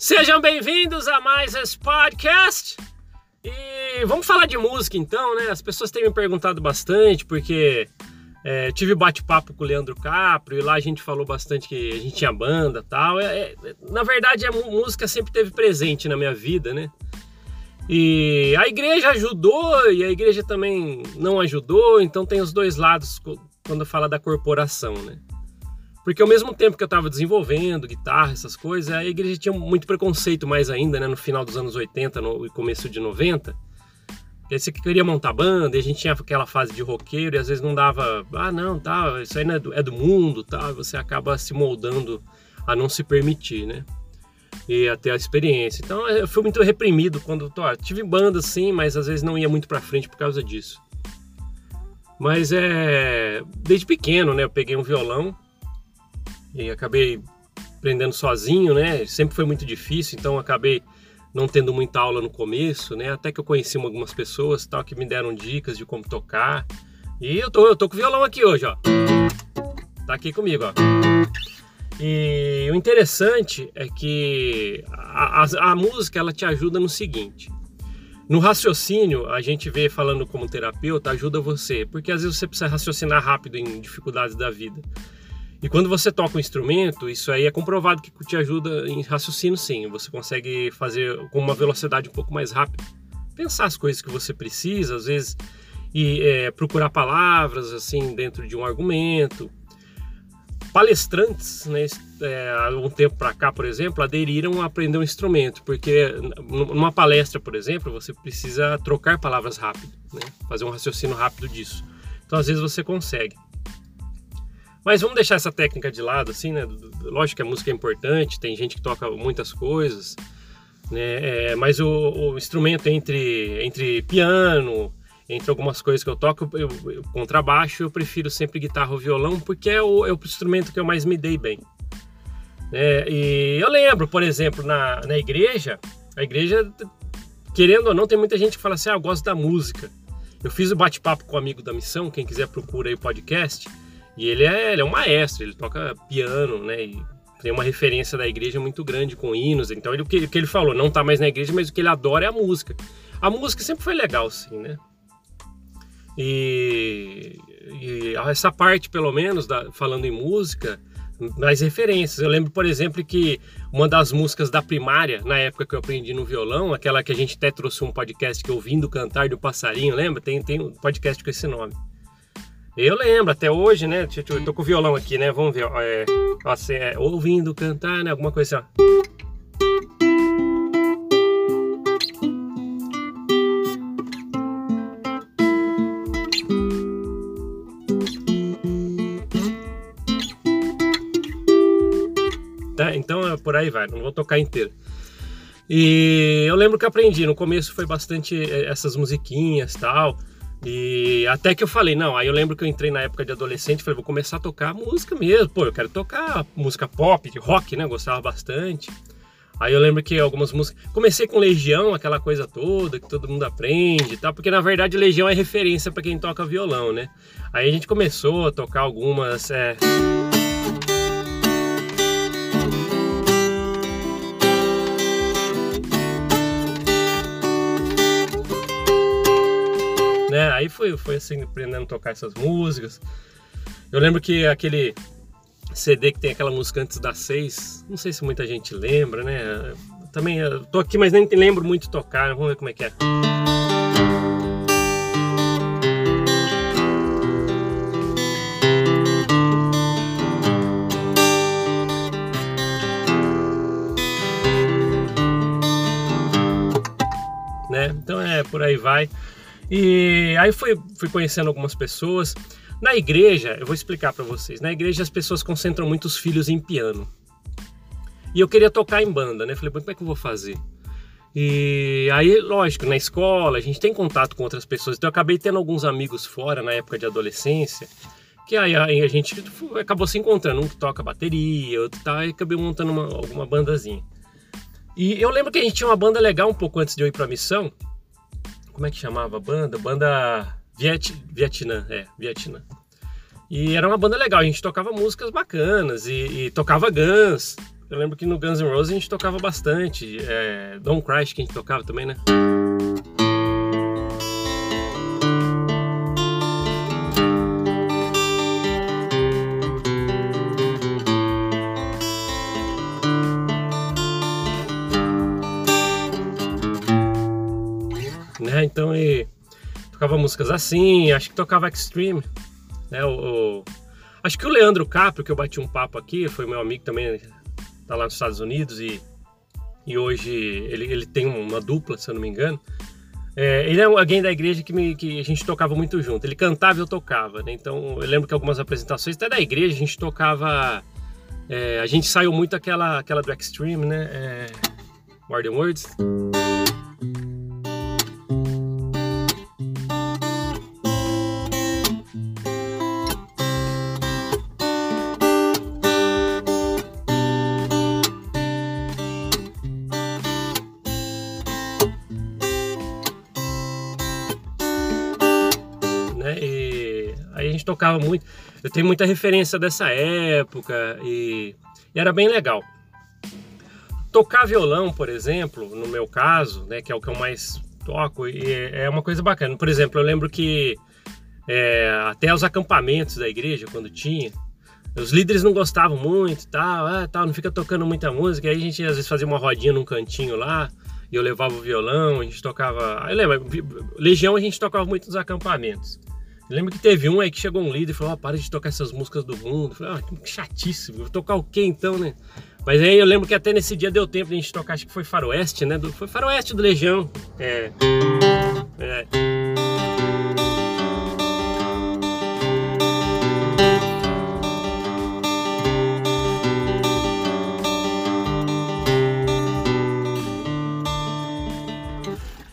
Sejam bem-vindos a mais esse podcast. E vamos falar de música então, né? As pessoas têm me perguntado bastante, porque é, tive bate-papo com o Leandro Caprio e lá a gente falou bastante que a gente tinha banda tal. É, é, na verdade, a música sempre teve presente na minha vida, né? E a igreja ajudou e a igreja também não ajudou, então tem os dois lados quando fala da corporação, né? Porque ao mesmo tempo que eu estava desenvolvendo guitarra, essas coisas, a igreja tinha muito preconceito mais ainda, né? No final dos anos 80 no começo de 90. E aí você queria montar banda, e a gente tinha aquela fase de roqueiro, e às vezes não dava, ah, não, tá, isso aí é, do, é do mundo, tá? Você acaba se moldando a não se permitir, né? E até a experiência. Então eu fui muito reprimido quando tô, tive banda sim, mas às vezes não ia muito para frente por causa disso. Mas é desde pequeno, né? Eu peguei um violão e acabei aprendendo sozinho, né? Sempre foi muito difícil, então acabei não tendo muita aula no começo, né? Até que eu conheci algumas pessoas tal que me deram dicas de como tocar. E eu tô, eu tô com o violão aqui hoje, ó. Tá aqui comigo, ó. E o interessante é que a, a, a música ela te ajuda no seguinte. No raciocínio, a gente vê falando como terapeuta, ajuda você, porque às vezes você precisa raciocinar rápido em dificuldades da vida. E quando você toca um instrumento, isso aí é comprovado que te ajuda em raciocínio, sim. Você consegue fazer com uma velocidade um pouco mais rápida. Pensar as coisas que você precisa, às vezes, e é, procurar palavras assim dentro de um argumento. Palestrantes, né, é, há um tempo para cá, por exemplo, aderiram a aprender um instrumento, porque numa palestra, por exemplo, você precisa trocar palavras rápido, né, fazer um raciocínio rápido disso. Então, às vezes, você consegue. Mas vamos deixar essa técnica de lado, assim, né? Lógico que a música é importante, tem gente que toca muitas coisas, né? É, mas o, o, instrumento entre, entre piano, entre algumas coisas que eu toco, eu, eu, contrabaixo, eu prefiro sempre guitarra ou violão, porque é o, é o instrumento que eu mais me dei bem. É, e eu lembro, por exemplo, na, na igreja, a igreja, querendo ou não, tem muita gente que fala assim, ah, eu gosto da música. Eu fiz o bate-papo com o amigo da missão, quem quiser procura aí o podcast, e ele é, ele é um maestro, ele toca piano, né? E tem uma referência da igreja muito grande com hinos. Então, ele, o, que, o que ele falou, não tá mais na igreja, mas o que ele adora é a música. A música sempre foi legal, sim, né? E, e essa parte, pelo menos, da, falando em música, mais referências. Eu lembro, por exemplo, que uma das músicas da primária, na época que eu aprendi no violão, aquela que a gente até trouxe um podcast que Ouvindo Cantar do Passarinho, lembra? Tem, tem um podcast com esse nome. Eu lembro, até hoje, né? Eu tô com o violão aqui, né? Vamos ver. É, assim, é, ouvindo cantar, né? Alguma coisa assim, ó. Tá? Então é por aí vai, não vou tocar inteiro. E eu lembro que aprendi, no começo foi bastante é, essas musiquinhas tal. E até que eu falei, não, aí eu lembro que eu entrei na época de adolescente, falei, vou começar a tocar música mesmo, pô, eu quero tocar música pop, de rock, né, gostava bastante. Aí eu lembro que algumas músicas, comecei com Legião, aquela coisa toda que todo mundo aprende e tal, porque na verdade Legião é referência para quem toca violão, né? Aí a gente começou a tocar algumas, é... foi, foi assim, aprendendo a tocar essas músicas. Eu lembro que aquele CD que tem aquela música antes das seis, não sei se muita gente lembra, né? Também eu tô aqui, mas nem lembro muito tocar, vamos ver como é que é. Né? Então é por aí vai. E aí fui, fui conhecendo algumas pessoas. Na igreja, eu vou explicar para vocês. Na igreja as pessoas concentram muitos filhos em piano. E eu queria tocar em banda, né? Falei, como é que eu vou fazer? E aí, lógico, na escola a gente tem contato com outras pessoas. Então eu acabei tendo alguns amigos fora na época de adolescência. Que aí a gente acabou se encontrando, um que toca bateria, outro tal, e acabei montando uma, alguma bandazinha. E eu lembro que a gente tinha uma banda legal um pouco antes de eu ir pra missão, como é que chamava a banda? Banda Viet, Vietnã, é, Vietnã. E era uma banda legal, a gente tocava músicas bacanas e, e tocava Guns. eu lembro que no Guns N' Roses a gente tocava bastante. É, Don't Crash que a gente tocava também? Né? Músicas assim, acho que tocava Extreme, né? O, o, acho que o Leandro Caprio, que eu bati um papo aqui, foi meu amigo também, tá lá nos Estados Unidos e, e hoje ele, ele tem uma dupla, se eu não me engano. É, ele é alguém da igreja que, me, que a gente tocava muito junto. Ele cantava e eu tocava, né? Então eu lembro que algumas apresentações, até da igreja, a gente tocava. É, a gente saiu muito aquela, aquela do Extreme, né? É, More Words. Tocava muito. Eu tenho muita referência dessa época e, e era bem legal. Tocar violão, por exemplo, no meu caso, né, que é o que eu mais toco, e é uma coisa bacana. Por exemplo, eu lembro que é, até os acampamentos da igreja, quando tinha, os líderes não gostavam muito, tal, ah, tal, não fica tocando muita música. Aí a gente às vezes fazia uma rodinha num cantinho lá, e eu levava o violão, a gente tocava. Eu lembro, Legião a gente tocava muito nos acampamentos. Eu lembro que teve um aí que chegou um líder e falou: oh, para de tocar essas músicas do mundo. Eu falei: ah, que chatíssimo, vou tocar o quê então, né? Mas aí eu lembro que até nesse dia deu tempo de a gente tocar, acho que foi Faroeste, né? Do, foi Faroeste do Legião. É. É.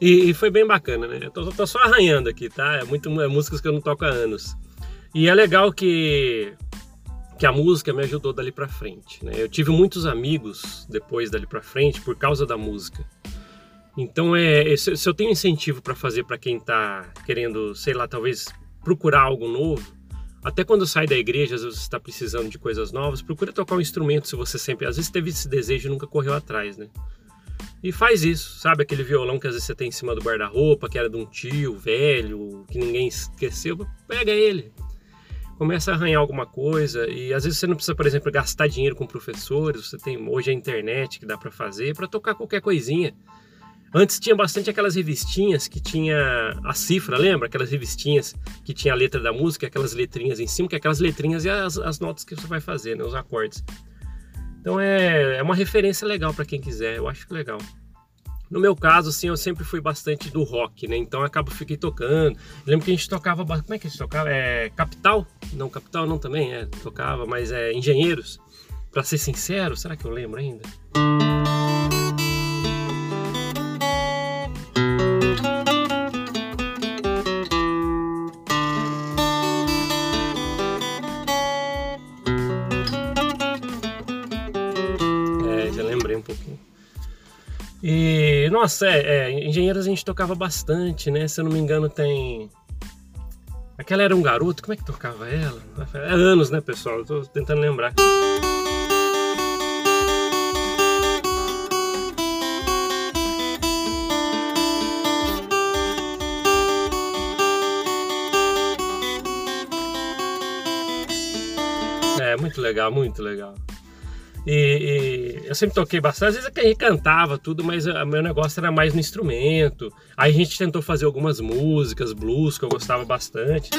E, e, foi bem bacana, né? Eu tô, tô, só arranhando aqui, tá? É muito é músicas que eu não toco há anos. E é legal que, que a música me ajudou dali pra frente, né? Eu tive muitos amigos depois dali pra frente por causa da música. Então, é, se, se eu tenho incentivo para fazer para quem tá querendo, sei lá, talvez procurar algo novo, até quando sai da igreja, às vezes você está precisando de coisas novas, procura tocar um instrumento se você sempre, às vezes teve esse desejo e nunca correu atrás, né? E faz isso, sabe? Aquele violão que às vezes você tem em cima do guarda-roupa, que era de um tio velho, que ninguém esqueceu, pega ele. Começa a arranhar alguma coisa e às vezes você não precisa, por exemplo, gastar dinheiro com professores, você tem hoje a internet que dá para fazer para tocar qualquer coisinha. Antes tinha bastante aquelas revistinhas que tinha a cifra, lembra? Aquelas revistinhas que tinha a letra da música, aquelas letrinhas em cima, que é aquelas letrinhas e as, as notas que você vai fazer, né? Os acordes. Então é, é uma referência legal para quem quiser, eu acho legal. No meu caso, assim, eu sempre fui bastante do rock, né? Então eu acabo fiquei tocando. Eu lembro que a gente tocava, como é que a gente tocava? É Capital? Não, Capital não também, é, tocava, mas é Engenheiros. Para ser sincero, será que eu lembro ainda? Nossa, é, é, engenheiros a gente tocava bastante, né? Se eu não me engano, tem. Aquela era um garoto, como é que tocava ela? É anos, né, pessoal? Eu tô tentando lembrar. É, muito legal, muito legal. E, e, eu sempre toquei bastante, às vezes a gente cantava tudo, mas o meu negócio era mais no instrumento. Aí a gente tentou fazer algumas músicas, blues, que eu gostava bastante.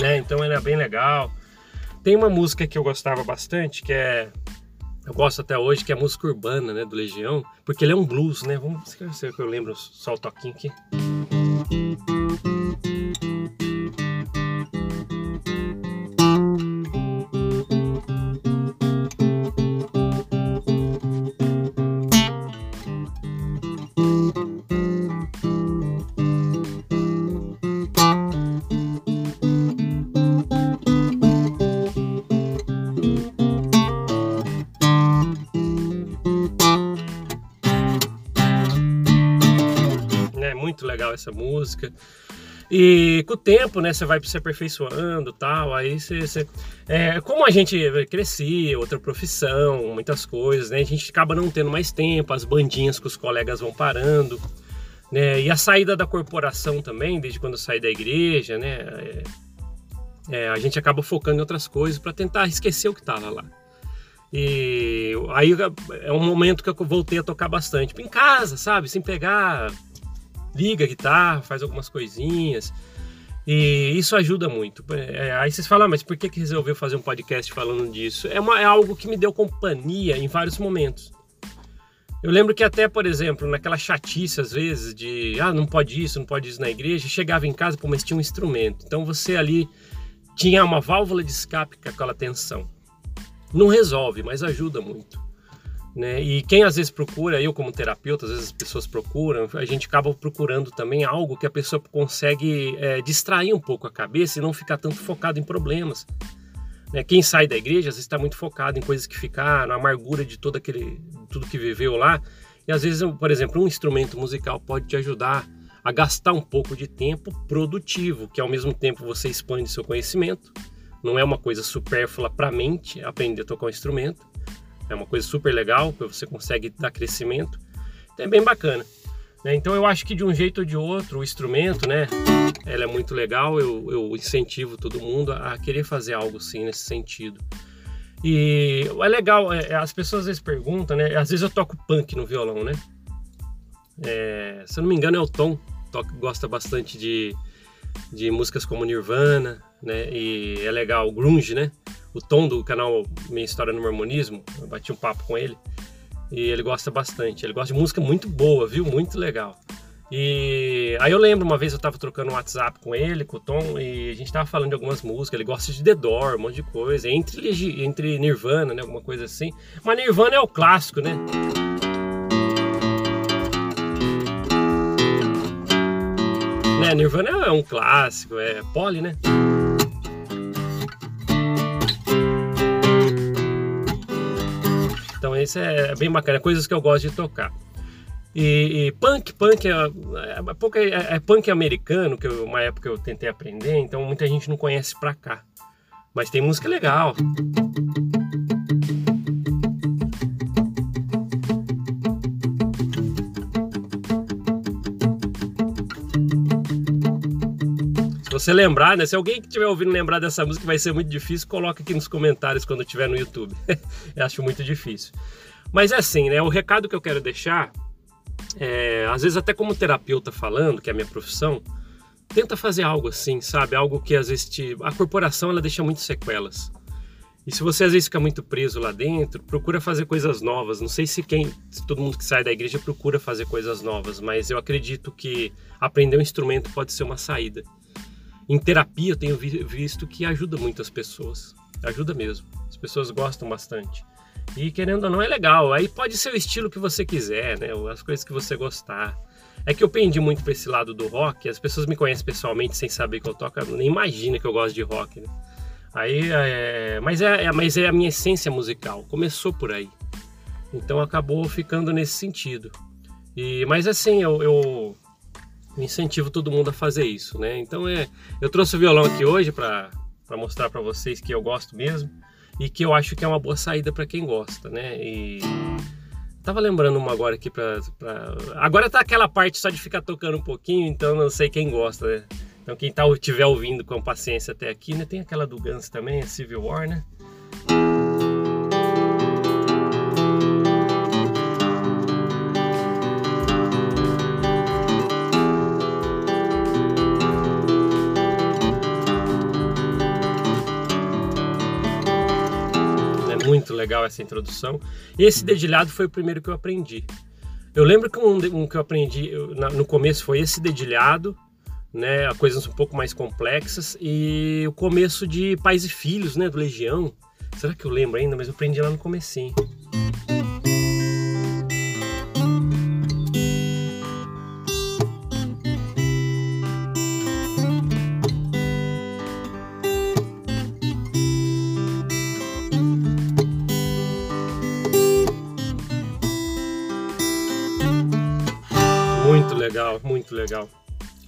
Né? Então era bem legal. Tem uma música que eu gostava bastante, que é. Eu gosto até hoje, que é a música urbana, né, do Legião, porque ele é um blues, né? Vamos ver se eu lembro só o toquinho aqui. Legal essa música. E com o tempo, né, você vai se aperfeiçoando tal, aí você, você é, como a gente crescia, outra profissão, muitas coisas, né, a gente acaba não tendo mais tempo, as bandinhas com os colegas vão parando, né, e a saída da corporação também, desde quando eu saí da igreja, né, é, é, a gente acaba focando em outras coisas para tentar esquecer o que estava lá. E aí é um momento que eu voltei a tocar bastante, em casa, sabe, sem pegar liga a guitarra, faz algumas coisinhas. E isso ajuda muito. É, aí vocês falam, ah, mas por que, que resolveu fazer um podcast falando disso? É, uma, é algo que me deu companhia em vários momentos. Eu lembro que até, por exemplo, naquela chatice às vezes de ah, não pode isso, não pode isso na igreja, chegava em casa, pô, mas tinha um instrumento. Então você ali tinha uma válvula de escape com aquela tensão. Não resolve, mas ajuda muito. Né? E quem às vezes procura, eu como terapeuta, às vezes as pessoas procuram, a gente acaba procurando também algo que a pessoa consegue é, distrair um pouco a cabeça e não ficar tanto focado em problemas. Né? Quem sai da igreja às vezes está muito focado em coisas que ficaram, a amargura de todo aquele, tudo que viveu lá. E às vezes, por exemplo, um instrumento musical pode te ajudar a gastar um pouco de tempo produtivo, que ao mesmo tempo você expande seu conhecimento. Não é uma coisa supérflua para a mente aprender a tocar um instrumento é uma coisa super legal, que você consegue dar crescimento. Então é bem bacana. Né? Então eu acho que de um jeito ou de outro, o instrumento, né? Ela é muito legal, eu, eu incentivo todo mundo a querer fazer algo assim nesse sentido. E é legal, é, as pessoas às vezes perguntam, né? Às vezes eu toco punk no violão, né? É, se eu não me engano é o Tom, toca, gosta bastante de, de músicas como Nirvana, né? E é legal, grunge, né? O Tom do canal Minha História no Mormonismo, eu bati um papo com ele e ele gosta bastante. Ele gosta de música muito boa, viu? Muito legal. E aí eu lembro uma vez eu tava trocando um WhatsApp com ele, com o Tom, e a gente tava falando de algumas músicas. Ele gosta de The Door, um monte de coisa, entre, entre Nirvana, né? Alguma coisa assim. Mas Nirvana é o clássico, né? né? Nirvana é um clássico, é pole, né? Isso é bem bacana, coisas que eu gosto de tocar. E, e punk, punk é, é, é, é, punk americano, que eu, uma época eu tentei aprender, então muita gente não conhece pra cá. Mas tem música legal. Você lembrar, né? Se alguém que estiver ouvindo lembrar dessa música, vai ser muito difícil, coloca aqui nos comentários quando estiver no YouTube. eu acho muito difícil. Mas é assim, né? O recado que eu quero deixar, é, às vezes até como terapeuta falando, que é a minha profissão, tenta fazer algo assim, sabe? Algo que às vezes te... a corporação ela deixa muitas sequelas. E se você às vezes fica muito preso lá dentro, procura fazer coisas novas. Não sei se quem, se todo mundo que sai da igreja procura fazer coisas novas, mas eu acredito que aprender um instrumento pode ser uma saída. Em terapia eu tenho visto que ajuda muitas pessoas. Ajuda mesmo. As pessoas gostam bastante. E querendo ou não é legal. Aí pode ser o estilo que você quiser, né? As coisas que você gostar. É que eu pendi muito para esse lado do rock. As pessoas me conhecem pessoalmente sem saber que eu toco, nem imagina que eu gosto de rock, né? Aí, é, mas, é, é, mas é a minha essência musical. Começou por aí. Então acabou ficando nesse sentido. E, mas assim, eu, eu incentivo todo mundo a fazer isso, né? Então é, eu trouxe o violão aqui hoje para mostrar para vocês que eu gosto mesmo e que eu acho que é uma boa saída para quem gosta, né? E tava lembrando uma agora aqui para agora tá aquela parte só de ficar tocando um pouquinho, então não sei quem gosta, né? Então quem tá tiver ouvindo com paciência até aqui, né? Tem aquela do Guns também, a Civil War, né? Legal essa introdução. E esse dedilhado foi o primeiro que eu aprendi. Eu lembro que um, um que eu aprendi eu, na, no começo foi esse dedilhado, né, coisas um pouco mais complexas e o começo de Pais e Filhos, né, do Legião. Será que eu lembro ainda? Mas eu aprendi lá no comecinho. Legal.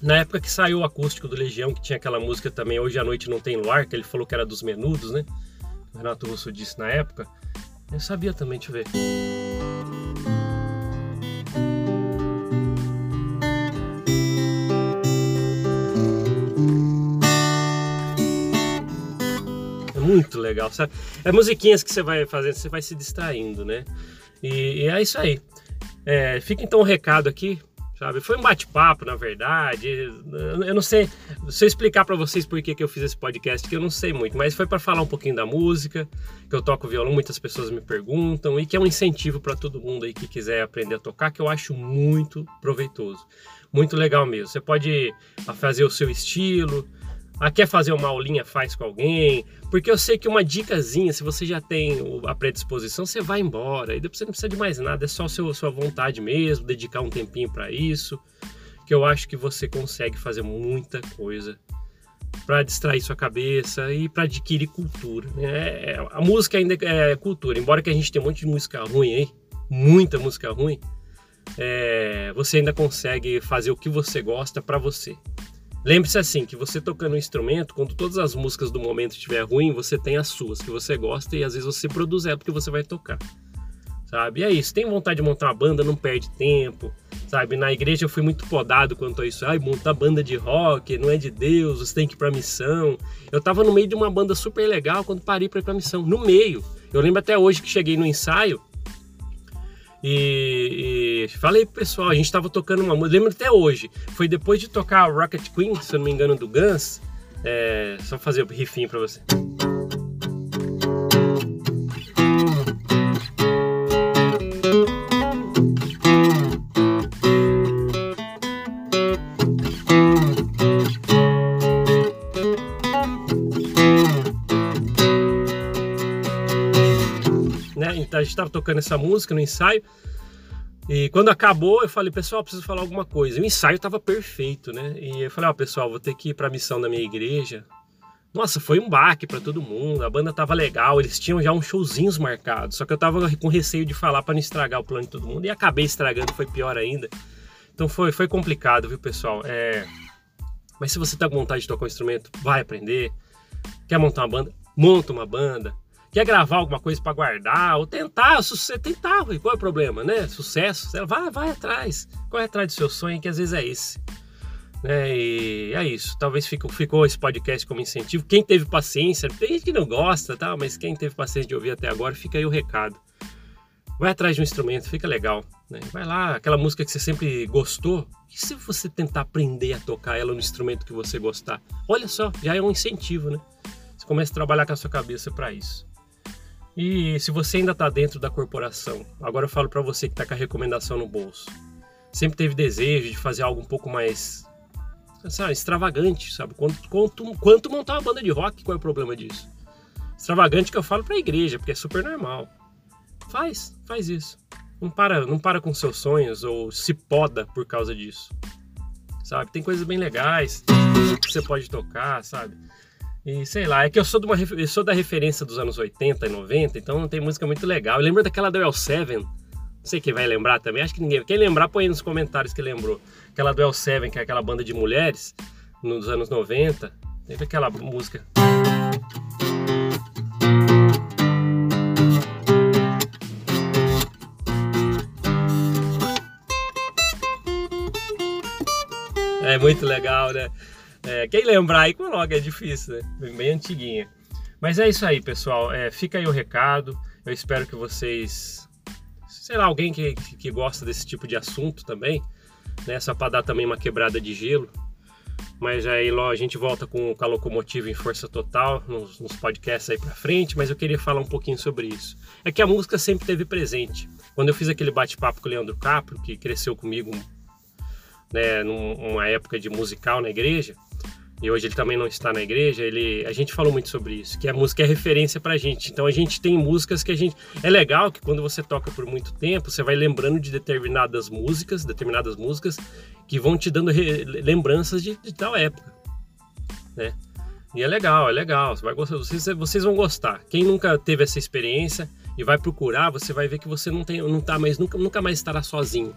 Na época que saiu o acústico do Legião, que tinha aquela música também, Hoje à Noite Não Tem Luar, que ele falou que era dos menudos, né? O Renato Russo disse na época. Eu sabia também, deixa eu ver. É muito legal, sabe? É musiquinhas que você vai fazendo, você vai se distraindo, né? E, e é isso aí. É, fica então o um recado aqui sabe? Foi um bate-papo, na verdade. Eu não sei, se eu explicar para vocês por que, que eu fiz esse podcast, que eu não sei muito, mas foi para falar um pouquinho da música, que eu toco violão, muitas pessoas me perguntam, e que é um incentivo para todo mundo aí que quiser aprender a tocar, que eu acho muito proveitoso. Muito legal mesmo. Você pode fazer o seu estilo, ah, quer fazer uma aulinha, faz com alguém. Porque eu sei que uma dicasinha, se você já tem a predisposição, você vai embora. E depois você não precisa de mais nada, é só a sua vontade mesmo, dedicar um tempinho para isso. Que eu acho que você consegue fazer muita coisa para distrair sua cabeça e para adquirir cultura. Né? É, a música ainda é cultura, embora que a gente tenha um monte de música ruim aí, muita música ruim, é, você ainda consegue fazer o que você gosta para você. Lembre-se assim, que você tocando um instrumento, quando todas as músicas do momento estiver ruim, você tem as suas que você gosta e às vezes você produz ela porque você vai tocar. Sabe? E é isso, tem vontade de montar uma banda, não perde tempo. Sabe? Na igreja eu fui muito podado quanto a isso. Ai, montar banda de rock, não é de Deus, você tem que ir pra missão. Eu tava no meio de uma banda super legal quando parei pra ir pra missão. No meio. Eu lembro até hoje que cheguei no ensaio, e, e, falei pro pessoal, a gente tava tocando uma música, lembro até hoje, foi depois de tocar Rocket Queen, se eu não me engano, do Guns, é, só fazer o rifinho pra você. A gente estava tocando essa música no ensaio. E quando acabou, eu falei, pessoal, preciso falar alguma coisa. o ensaio estava perfeito, né? E eu falei, ó, oh, pessoal, vou ter que ir para a missão da minha igreja. Nossa, foi um baque para todo mundo. A banda tava legal, eles tinham já uns showzinhos marcados. Só que eu tava com receio de falar para não estragar o plano de todo mundo e acabei estragando, foi pior ainda. Então foi, foi complicado, viu, pessoal? É... Mas se você tá com vontade de tocar um instrumento, vai aprender. Quer montar uma banda? Monta uma banda quer gravar alguma coisa para guardar, ou tentar, você tentar, qual é o problema, né? Sucesso, vai, vai atrás, corre atrás do seu sonho, que às vezes é esse. Né? E é isso, talvez ficou, ficou esse podcast como incentivo. Quem teve paciência, tem gente que não gosta, tá? mas quem teve paciência de ouvir até agora, fica aí o recado. Vai atrás de um instrumento, fica legal. Né? Vai lá, aquela música que você sempre gostou, e se você tentar aprender a tocar ela no instrumento que você gostar? Olha só, já é um incentivo, né? Você começa a trabalhar com a sua cabeça para isso. E se você ainda está dentro da corporação, agora eu falo para você que está com a recomendação no bolso, sempre teve desejo de fazer algo um pouco mais sabe, extravagante, sabe? Quanto, quanto, quanto montar uma banda de rock, qual é o problema disso? Extravagante que eu falo para a igreja, porque é super normal. Faz, faz isso. Não para, não para com seus sonhos ou se poda por causa disso. Sabe? Tem coisas bem legais que você pode tocar, sabe? E sei lá, é que eu sou, de uma, eu sou da referência dos anos 80 e 90, então tem música muito legal. Eu lembro daquela do L7, não sei quem vai lembrar também, acho que ninguém. Quem lembrar, põe aí nos comentários que lembrou. Aquela do L7, que é aquela banda de mulheres, nos anos 90. Teve aquela música. É muito legal, né? É, quem lembrar aí, coloca, é difícil, né? Bem antiguinha. Mas é isso aí, pessoal. É, fica aí o recado. Eu espero que vocês. Sei lá, alguém que, que gosta desse tipo de assunto também, né? Só para dar também uma quebrada de gelo. Mas aí a gente volta com, com a locomotiva em força total nos, nos podcasts aí para frente. Mas eu queria falar um pouquinho sobre isso. É que a música sempre teve presente. Quando eu fiz aquele bate-papo com o Leandro Capro, que cresceu comigo né, numa época de musical na igreja, e hoje ele também não está na igreja, ele, a gente falou muito sobre isso, que a música é referência pra gente. Então a gente tem músicas que a gente. É legal que quando você toca por muito tempo, você vai lembrando de determinadas músicas, determinadas músicas que vão te dando re... lembranças de, de, tal época. Né? E é legal, é legal. Você vai gostar, vocês, vocês vão gostar. Quem nunca teve essa experiência e vai procurar, você vai ver que você não tem, não tá mais, nunca, nunca mais estará sozinho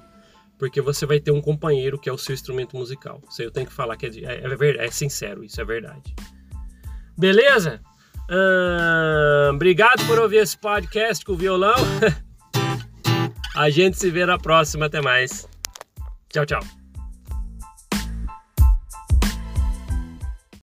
porque você vai ter um companheiro que é o seu instrumento musical. Isso eu tenho que falar que é, é, é, é sincero, isso é verdade. Beleza? Obrigado por ouvir esse podcast com o violão. A gente se vê na próxima. Até mais. Tchau, tchau.